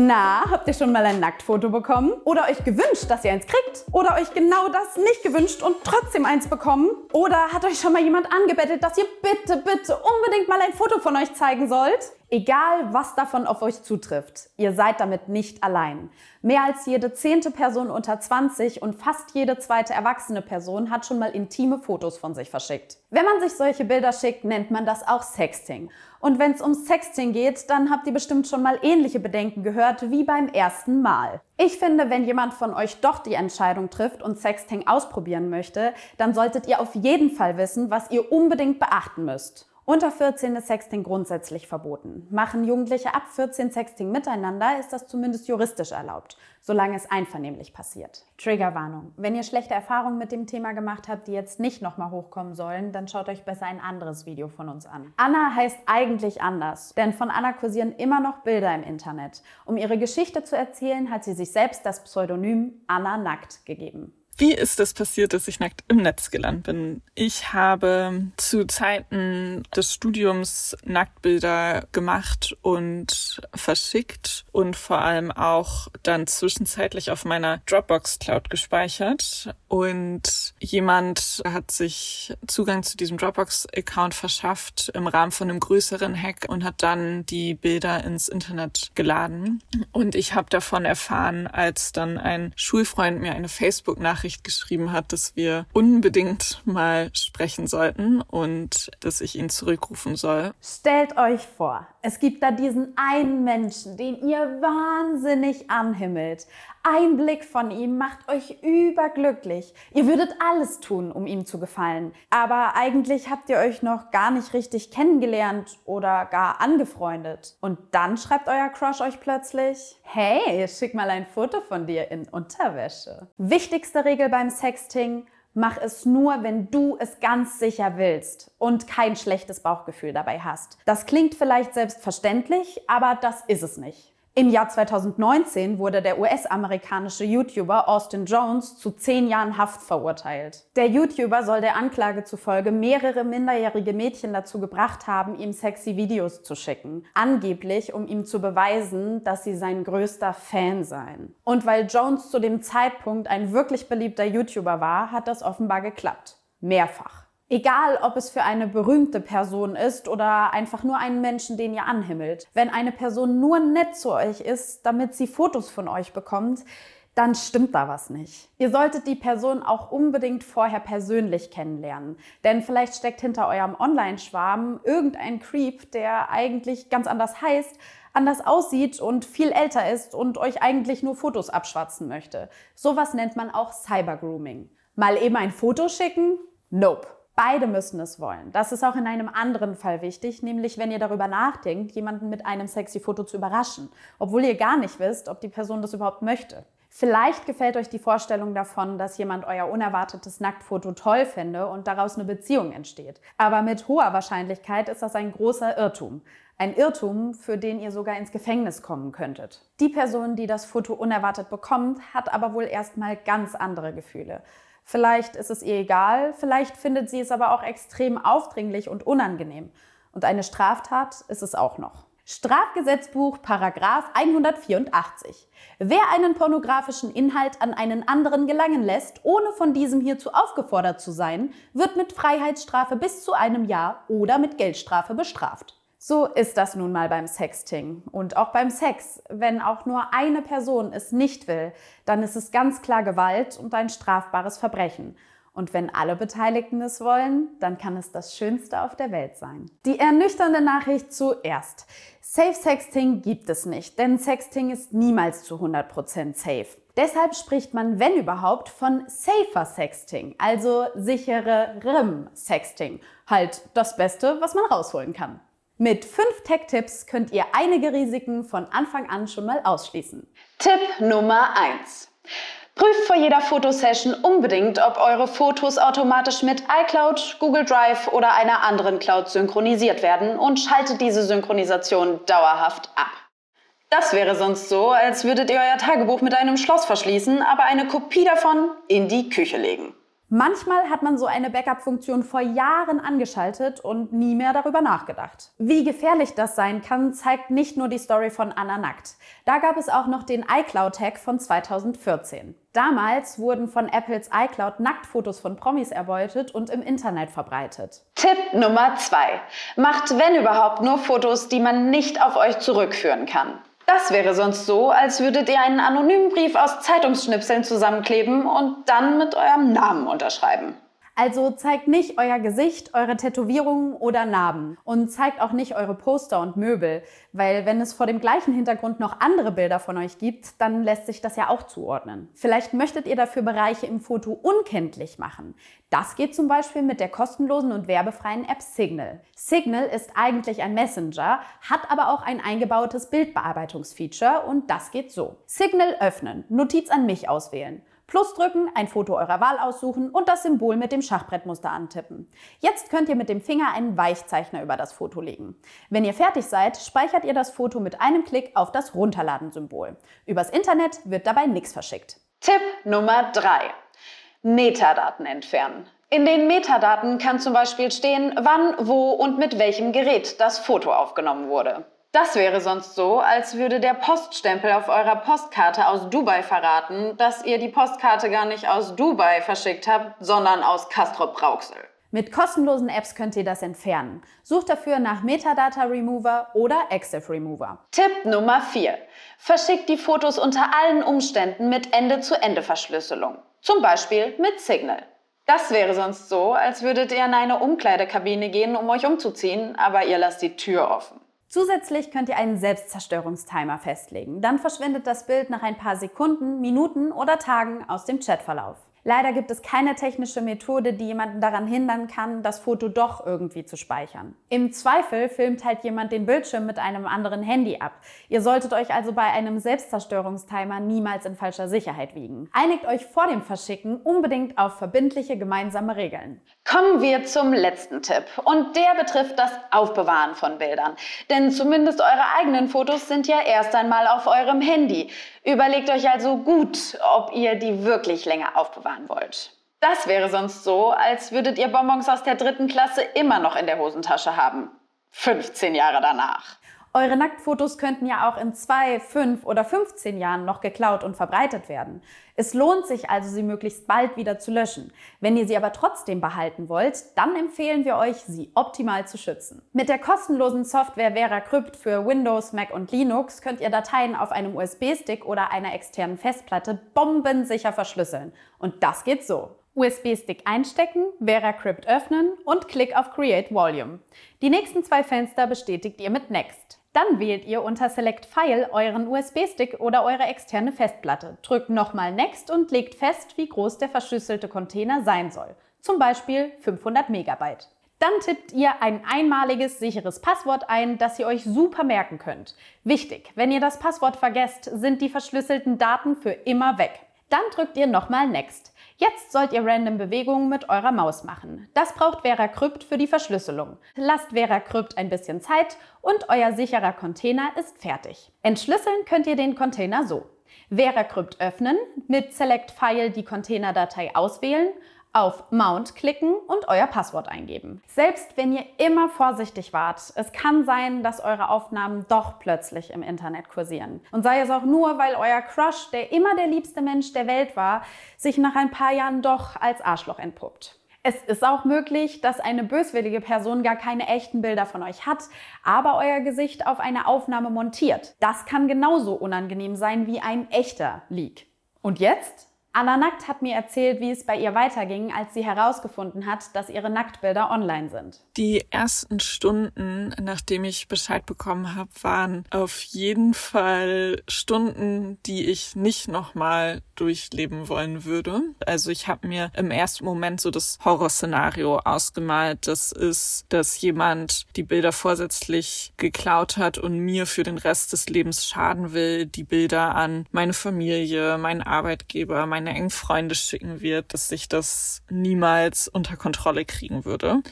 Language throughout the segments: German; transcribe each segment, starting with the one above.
Na, habt ihr schon mal ein Nacktfoto bekommen? Oder euch gewünscht, dass ihr eins kriegt? Oder euch genau das nicht gewünscht und trotzdem eins bekommen? Oder hat euch schon mal jemand angebettelt, dass ihr bitte, bitte unbedingt mal ein Foto von euch zeigen sollt? Egal, was davon auf euch zutrifft, ihr seid damit nicht allein. Mehr als jede zehnte Person unter 20 und fast jede zweite erwachsene Person hat schon mal intime Fotos von sich verschickt. Wenn man sich solche Bilder schickt, nennt man das auch Sexting. Und wenn es um Sexting geht, dann habt ihr bestimmt schon mal ähnliche Bedenken gehört wie beim ersten Mal. Ich finde, wenn jemand von euch doch die Entscheidung trifft und Sexting ausprobieren möchte, dann solltet ihr auf jeden Fall wissen, was ihr unbedingt beachten müsst. Unter 14 ist Sexting grundsätzlich verboten. Machen Jugendliche ab 14 Sexting miteinander, ist das zumindest juristisch erlaubt, solange es einvernehmlich passiert. Triggerwarnung. Wenn ihr schlechte Erfahrungen mit dem Thema gemacht habt, die jetzt nicht nochmal hochkommen sollen, dann schaut euch besser ein anderes Video von uns an. Anna heißt eigentlich anders, denn von Anna kursieren immer noch Bilder im Internet. Um ihre Geschichte zu erzählen, hat sie sich selbst das Pseudonym Anna Nackt gegeben. Wie ist es passiert, dass ich nackt im Netz gelandet bin? Ich habe zu Zeiten des Studiums Nacktbilder gemacht und verschickt und vor allem auch dann zwischenzeitlich auf meiner Dropbox Cloud gespeichert. Und jemand hat sich Zugang zu diesem Dropbox-Account verschafft im Rahmen von einem größeren Hack und hat dann die Bilder ins Internet geladen. Und ich habe davon erfahren, als dann ein Schulfreund mir eine Facebook-Nachricht Nachricht geschrieben hat, dass wir unbedingt mal sprechen sollten und dass ich ihn zurückrufen soll. Stellt euch vor, es gibt da diesen einen Menschen, den ihr wahnsinnig anhimmelt. Ein Blick von ihm macht euch überglücklich. Ihr würdet alles tun, um ihm zu gefallen. Aber eigentlich habt ihr euch noch gar nicht richtig kennengelernt oder gar angefreundet. Und dann schreibt euer Crush euch plötzlich, hey, schick mal ein Foto von dir in Unterwäsche. Wichtigste Regel beim Sexting, Mach es nur, wenn du es ganz sicher willst und kein schlechtes Bauchgefühl dabei hast. Das klingt vielleicht selbstverständlich, aber das ist es nicht. Im Jahr 2019 wurde der US-amerikanische YouTuber Austin Jones zu zehn Jahren Haft verurteilt. Der YouTuber soll der Anklage zufolge mehrere minderjährige Mädchen dazu gebracht haben, ihm sexy Videos zu schicken. Angeblich, um ihm zu beweisen, dass sie sein größter Fan seien. Und weil Jones zu dem Zeitpunkt ein wirklich beliebter YouTuber war, hat das offenbar geklappt. Mehrfach. Egal, ob es für eine berühmte Person ist oder einfach nur einen Menschen, den ihr anhimmelt. Wenn eine Person nur nett zu euch ist, damit sie Fotos von euch bekommt, dann stimmt da was nicht. Ihr solltet die Person auch unbedingt vorher persönlich kennenlernen. Denn vielleicht steckt hinter eurem Online-Schwarm irgendein Creep, der eigentlich ganz anders heißt, anders aussieht und viel älter ist und euch eigentlich nur Fotos abschwatzen möchte. Sowas nennt man auch Cybergrooming. Mal eben ein Foto schicken? Nope. Beide müssen es wollen. Das ist auch in einem anderen Fall wichtig, nämlich wenn ihr darüber nachdenkt, jemanden mit einem sexy Foto zu überraschen, obwohl ihr gar nicht wisst, ob die Person das überhaupt möchte. Vielleicht gefällt euch die Vorstellung davon, dass jemand euer unerwartetes Nacktfoto toll fände und daraus eine Beziehung entsteht. Aber mit hoher Wahrscheinlichkeit ist das ein großer Irrtum. Ein Irrtum, für den ihr sogar ins Gefängnis kommen könntet. Die Person, die das Foto unerwartet bekommt, hat aber wohl erstmal ganz andere Gefühle. Vielleicht ist es ihr egal, vielleicht findet sie es aber auch extrem aufdringlich und unangenehm. Und eine Straftat ist es auch noch. Strafgesetzbuch Paragraf 184. Wer einen pornografischen Inhalt an einen anderen gelangen lässt, ohne von diesem hierzu aufgefordert zu sein, wird mit Freiheitsstrafe bis zu einem Jahr oder mit Geldstrafe bestraft. So ist das nun mal beim Sexting und auch beim Sex. Wenn auch nur eine Person es nicht will, dann ist es ganz klar Gewalt und ein strafbares Verbrechen. Und wenn alle Beteiligten es wollen, dann kann es das Schönste auf der Welt sein. Die ernüchternde Nachricht zuerst. Safe Sexting gibt es nicht, denn Sexting ist niemals zu 100% safe. Deshalb spricht man, wenn überhaupt, von safer Sexting, also sichererem Sexting. Halt das Beste, was man rausholen kann. Mit fünf Tech-Tipps könnt ihr einige Risiken von Anfang an schon mal ausschließen. Tipp Nummer 1. Prüft vor jeder Fotosession unbedingt, ob eure Fotos automatisch mit iCloud, Google Drive oder einer anderen Cloud synchronisiert werden und schaltet diese Synchronisation dauerhaft ab. Das wäre sonst so, als würdet ihr euer Tagebuch mit einem Schloss verschließen, aber eine Kopie davon in die Küche legen. Manchmal hat man so eine Backup-Funktion vor Jahren angeschaltet und nie mehr darüber nachgedacht. Wie gefährlich das sein kann, zeigt nicht nur die Story von Anna Nackt. Da gab es auch noch den iCloud-Hack von 2014. Damals wurden von Apples iCloud Nacktfotos von Promis erbeutet und im Internet verbreitet. Tipp Nummer 2. Macht, wenn überhaupt, nur Fotos, die man nicht auf euch zurückführen kann. Das wäre sonst so, als würdet ihr einen anonymen Brief aus Zeitungsschnipseln zusammenkleben und dann mit eurem Namen unterschreiben. Also zeigt nicht euer Gesicht, eure Tätowierungen oder Narben und zeigt auch nicht eure Poster und Möbel, weil wenn es vor dem gleichen Hintergrund noch andere Bilder von euch gibt, dann lässt sich das ja auch zuordnen. Vielleicht möchtet ihr dafür Bereiche im Foto unkenntlich machen. Das geht zum Beispiel mit der kostenlosen und werbefreien App Signal. Signal ist eigentlich ein Messenger, hat aber auch ein eingebautes Bildbearbeitungsfeature und das geht so. Signal öffnen, Notiz an mich auswählen. Plus drücken, ein Foto eurer Wahl aussuchen und das Symbol mit dem Schachbrettmuster antippen. Jetzt könnt ihr mit dem Finger einen Weichzeichner über das Foto legen. Wenn ihr fertig seid, speichert ihr das Foto mit einem Klick auf das Runterladen-Symbol. Übers Internet wird dabei nichts verschickt. Tipp Nummer 3. Metadaten entfernen. In den Metadaten kann zum Beispiel stehen, wann, wo und mit welchem Gerät das Foto aufgenommen wurde. Das wäre sonst so, als würde der Poststempel auf eurer Postkarte aus Dubai verraten, dass ihr die Postkarte gar nicht aus Dubai verschickt habt, sondern aus Castrop Brauxel. Mit kostenlosen Apps könnt ihr das entfernen. Sucht dafür nach Metadata Remover oder Exif Remover. Tipp Nummer 4. Verschickt die Fotos unter allen Umständen mit Ende-zu-Ende-Verschlüsselung. Zum Beispiel mit Signal. Das wäre sonst so, als würdet ihr in eine Umkleidekabine gehen, um euch umzuziehen, aber ihr lasst die Tür offen. Zusätzlich könnt ihr einen Selbstzerstörungstimer festlegen. Dann verschwindet das Bild nach ein paar Sekunden, Minuten oder Tagen aus dem Chatverlauf. Leider gibt es keine technische Methode, die jemanden daran hindern kann, das Foto doch irgendwie zu speichern. Im Zweifel filmt halt jemand den Bildschirm mit einem anderen Handy ab. Ihr solltet euch also bei einem Selbstzerstörungstimer niemals in falscher Sicherheit wiegen. Einigt euch vor dem Verschicken unbedingt auf verbindliche gemeinsame Regeln. Kommen wir zum letzten Tipp und der betrifft das Aufbewahren von Bildern. Denn zumindest eure eigenen Fotos sind ja erst einmal auf eurem Handy. Überlegt euch also gut, ob ihr die wirklich länger aufbewahren wollt. Das wäre sonst so, als würdet ihr Bonbons aus der dritten Klasse immer noch in der Hosentasche haben. 15 Jahre danach. Eure Nacktfotos könnten ja auch in zwei, fünf oder 15 Jahren noch geklaut und verbreitet werden. Es lohnt sich also, sie möglichst bald wieder zu löschen. Wenn ihr sie aber trotzdem behalten wollt, dann empfehlen wir euch, sie optimal zu schützen. Mit der kostenlosen Software VeraCrypt für Windows, Mac und Linux könnt ihr Dateien auf einem USB-Stick oder einer externen Festplatte bombensicher verschlüsseln. Und das geht so. USB-Stick einstecken, VeraCrypt öffnen und Klick auf Create Volume. Die nächsten zwei Fenster bestätigt ihr mit Next. Dann wählt ihr unter Select File euren USB-Stick oder eure externe Festplatte. Drückt nochmal Next und legt fest, wie groß der verschlüsselte Container sein soll. Zum Beispiel 500 Megabyte. Dann tippt ihr ein einmaliges, sicheres Passwort ein, das ihr euch super merken könnt. Wichtig, wenn ihr das Passwort vergesst, sind die verschlüsselten Daten für immer weg. Dann drückt ihr nochmal Next. Jetzt sollt ihr random Bewegungen mit eurer Maus machen. Das braucht VeraCrypt für die Verschlüsselung. Lasst VeraCrypt ein bisschen Zeit und euer sicherer Container ist fertig. Entschlüsseln könnt ihr den Container so. VeraCrypt öffnen, mit Select File die Containerdatei auswählen auf Mount klicken und euer Passwort eingeben. Selbst wenn ihr immer vorsichtig wart, es kann sein, dass eure Aufnahmen doch plötzlich im Internet kursieren. Und sei es auch nur, weil euer Crush, der immer der liebste Mensch der Welt war, sich nach ein paar Jahren doch als Arschloch entpuppt. Es ist auch möglich, dass eine böswillige Person gar keine echten Bilder von euch hat, aber euer Gesicht auf eine Aufnahme montiert. Das kann genauso unangenehm sein wie ein echter Leak. Und jetzt? Anna Nackt hat mir erzählt, wie es bei ihr weiterging, als sie herausgefunden hat, dass ihre Nacktbilder online sind. Die ersten Stunden, nachdem ich Bescheid bekommen habe, waren auf jeden Fall Stunden, die ich nicht nochmal durchleben wollen würde. Also ich habe mir im ersten Moment so das Horrorszenario ausgemalt. Das ist, dass jemand die Bilder vorsätzlich geklaut hat und mir für den Rest des Lebens schaden will, die Bilder an meine Familie, meinen Arbeitgeber, meine meine engen Freunde schicken wird, dass ich das niemals unter Kontrolle kriegen würde.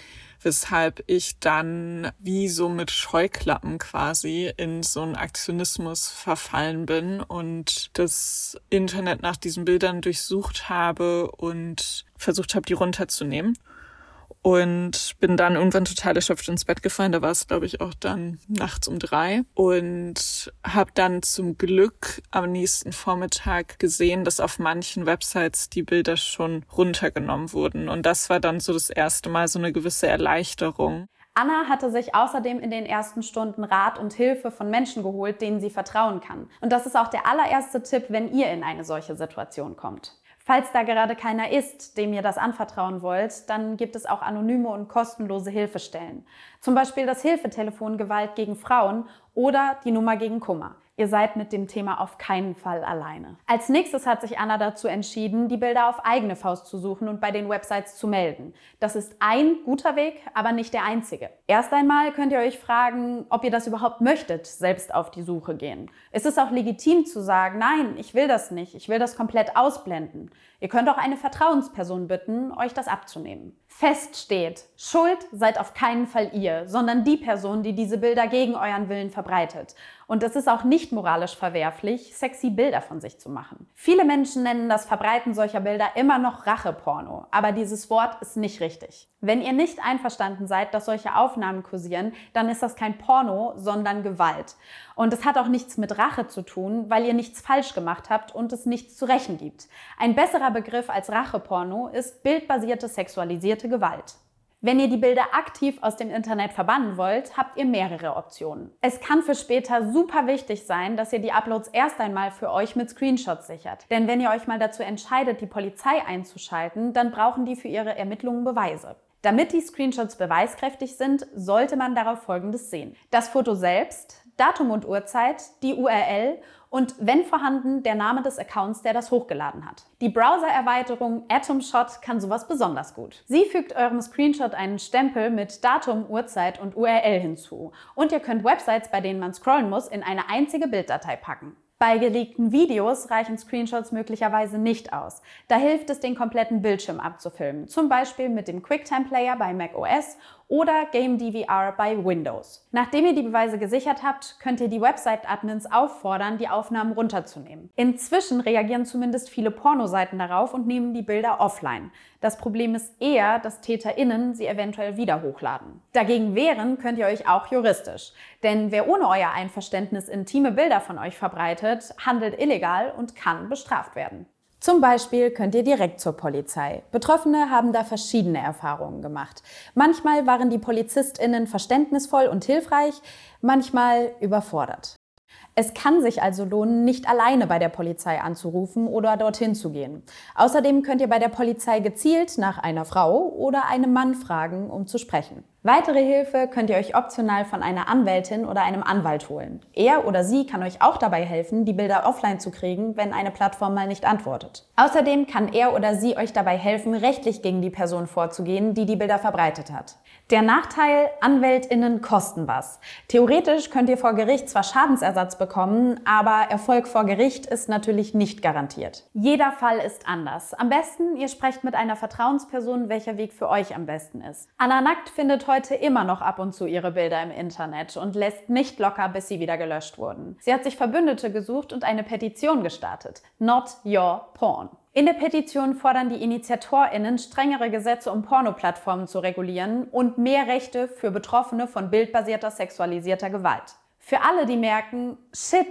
weshalb ich dann wie so mit Scheuklappen quasi in so einen Aktionismus verfallen bin und das Internet nach diesen Bildern durchsucht habe und versucht habe, die runterzunehmen und bin dann irgendwann total erschöpft ins Bett gefallen. Da war es, glaube ich, auch dann nachts um drei und habe dann zum Glück am nächsten Vormittag gesehen, dass auf manchen Websites die Bilder schon runtergenommen wurden. Und das war dann so das erste Mal so eine gewisse Erleichterung. Anna hatte sich außerdem in den ersten Stunden Rat und Hilfe von Menschen geholt, denen sie vertrauen kann. Und das ist auch der allererste Tipp, wenn ihr in eine solche Situation kommt. Falls da gerade keiner ist, dem ihr das anvertrauen wollt, dann gibt es auch anonyme und kostenlose Hilfestellen. Zum Beispiel das Hilfetelefon Gewalt gegen Frauen oder die Nummer gegen Kummer. Ihr seid mit dem Thema auf keinen Fall alleine. Als nächstes hat sich Anna dazu entschieden, die Bilder auf eigene Faust zu suchen und bei den Websites zu melden. Das ist ein guter Weg, aber nicht der einzige. Erst einmal könnt ihr euch fragen, ob ihr das überhaupt möchtet, selbst auf die Suche gehen. Es ist auch legitim zu sagen, nein, ich will das nicht, ich will das komplett ausblenden. Ihr könnt auch eine Vertrauensperson bitten, euch das abzunehmen. Fest steht, Schuld seid auf keinen Fall ihr, sondern die Person, die diese Bilder gegen euren Willen verbreitet. Und es ist auch nicht moralisch verwerflich, sexy Bilder von sich zu machen. Viele Menschen nennen das Verbreiten solcher Bilder immer noch Racheporno, aber dieses Wort ist nicht richtig. Wenn ihr nicht einverstanden seid, dass solche Aufnahmen kursieren, dann ist das kein Porno, sondern Gewalt. Und es hat auch nichts mit Rache zu tun, weil ihr nichts falsch gemacht habt und es nichts zu rächen gibt. Ein besserer Begriff als Racheporno ist bildbasierte sexualisierte Gewalt. Wenn ihr die Bilder aktiv aus dem Internet verbannen wollt, habt ihr mehrere Optionen. Es kann für später super wichtig sein, dass ihr die Uploads erst einmal für euch mit Screenshots sichert. Denn wenn ihr euch mal dazu entscheidet, die Polizei einzuschalten, dann brauchen die für ihre Ermittlungen Beweise. Damit die Screenshots beweiskräftig sind, sollte man darauf Folgendes sehen. Das Foto selbst, Datum und Uhrzeit, die URL und wenn vorhanden der Name des Accounts, der das hochgeladen hat. Die Browser-Erweiterung AtomShot kann sowas besonders gut. Sie fügt eurem Screenshot einen Stempel mit Datum, Uhrzeit und URL hinzu und ihr könnt Websites, bei denen man scrollen muss, in eine einzige Bilddatei packen. Bei geleakten Videos reichen Screenshots möglicherweise nicht aus. Da hilft es, den kompletten Bildschirm abzufilmen, zum Beispiel mit dem QuickTime Player bei macOS oder Game DVR bei Windows. Nachdem ihr die Beweise gesichert habt, könnt ihr die Website-Admins auffordern, die Aufnahmen runterzunehmen. Inzwischen reagieren zumindest viele Pornoseiten darauf und nehmen die Bilder offline. Das Problem ist eher, dass TäterInnen sie eventuell wieder hochladen. Dagegen wehren könnt ihr euch auch juristisch. Denn wer ohne euer Einverständnis intime Bilder von euch verbreitet, handelt illegal und kann bestraft werden. Zum Beispiel könnt ihr direkt zur Polizei. Betroffene haben da verschiedene Erfahrungen gemacht. Manchmal waren die PolizistInnen verständnisvoll und hilfreich, manchmal überfordert. Es kann sich also lohnen, nicht alleine bei der Polizei anzurufen oder dorthin zu gehen. Außerdem könnt ihr bei der Polizei gezielt nach einer Frau oder einem Mann fragen, um zu sprechen. Weitere Hilfe könnt ihr euch optional von einer Anwältin oder einem Anwalt holen. Er oder sie kann euch auch dabei helfen, die Bilder offline zu kriegen, wenn eine Plattform mal nicht antwortet. Außerdem kann er oder sie euch dabei helfen, rechtlich gegen die Person vorzugehen, die die Bilder verbreitet hat. Der Nachteil, AnwältInnen kosten was. Theoretisch könnt ihr vor Gericht zwar Schadensersatz bekommen, aber Erfolg vor Gericht ist natürlich nicht garantiert. Jeder Fall ist anders. Am besten, ihr sprecht mit einer Vertrauensperson, welcher Weg für euch am besten ist. Anna Nackt findet heute immer noch ab und zu ihre Bilder im Internet und lässt nicht locker, bis sie wieder gelöscht wurden. Sie hat sich Verbündete gesucht und eine Petition gestartet. Not Your Porn. In der Petition fordern die InitiatorInnen strengere Gesetze, um Pornoplattformen zu regulieren und mehr Rechte für Betroffene von bildbasierter sexualisierter Gewalt. Für alle, die merken, shit,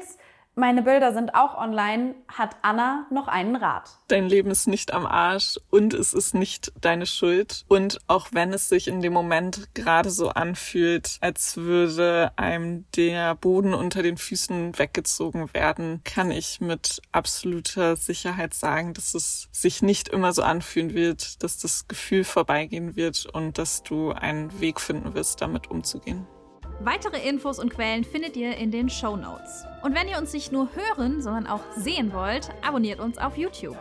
meine Bilder sind auch online, hat Anna noch einen Rat. Dein Leben ist nicht am Arsch und es ist nicht deine Schuld. Und auch wenn es sich in dem Moment gerade so anfühlt, als würde einem der Boden unter den Füßen weggezogen werden, kann ich mit absoluter Sicherheit sagen, dass es sich nicht immer so anfühlen wird, dass das Gefühl vorbeigehen wird und dass du einen Weg finden wirst, damit umzugehen. Weitere Infos und Quellen findet ihr in den Show Notes. Und wenn ihr uns nicht nur hören, sondern auch sehen wollt, abonniert uns auf YouTube.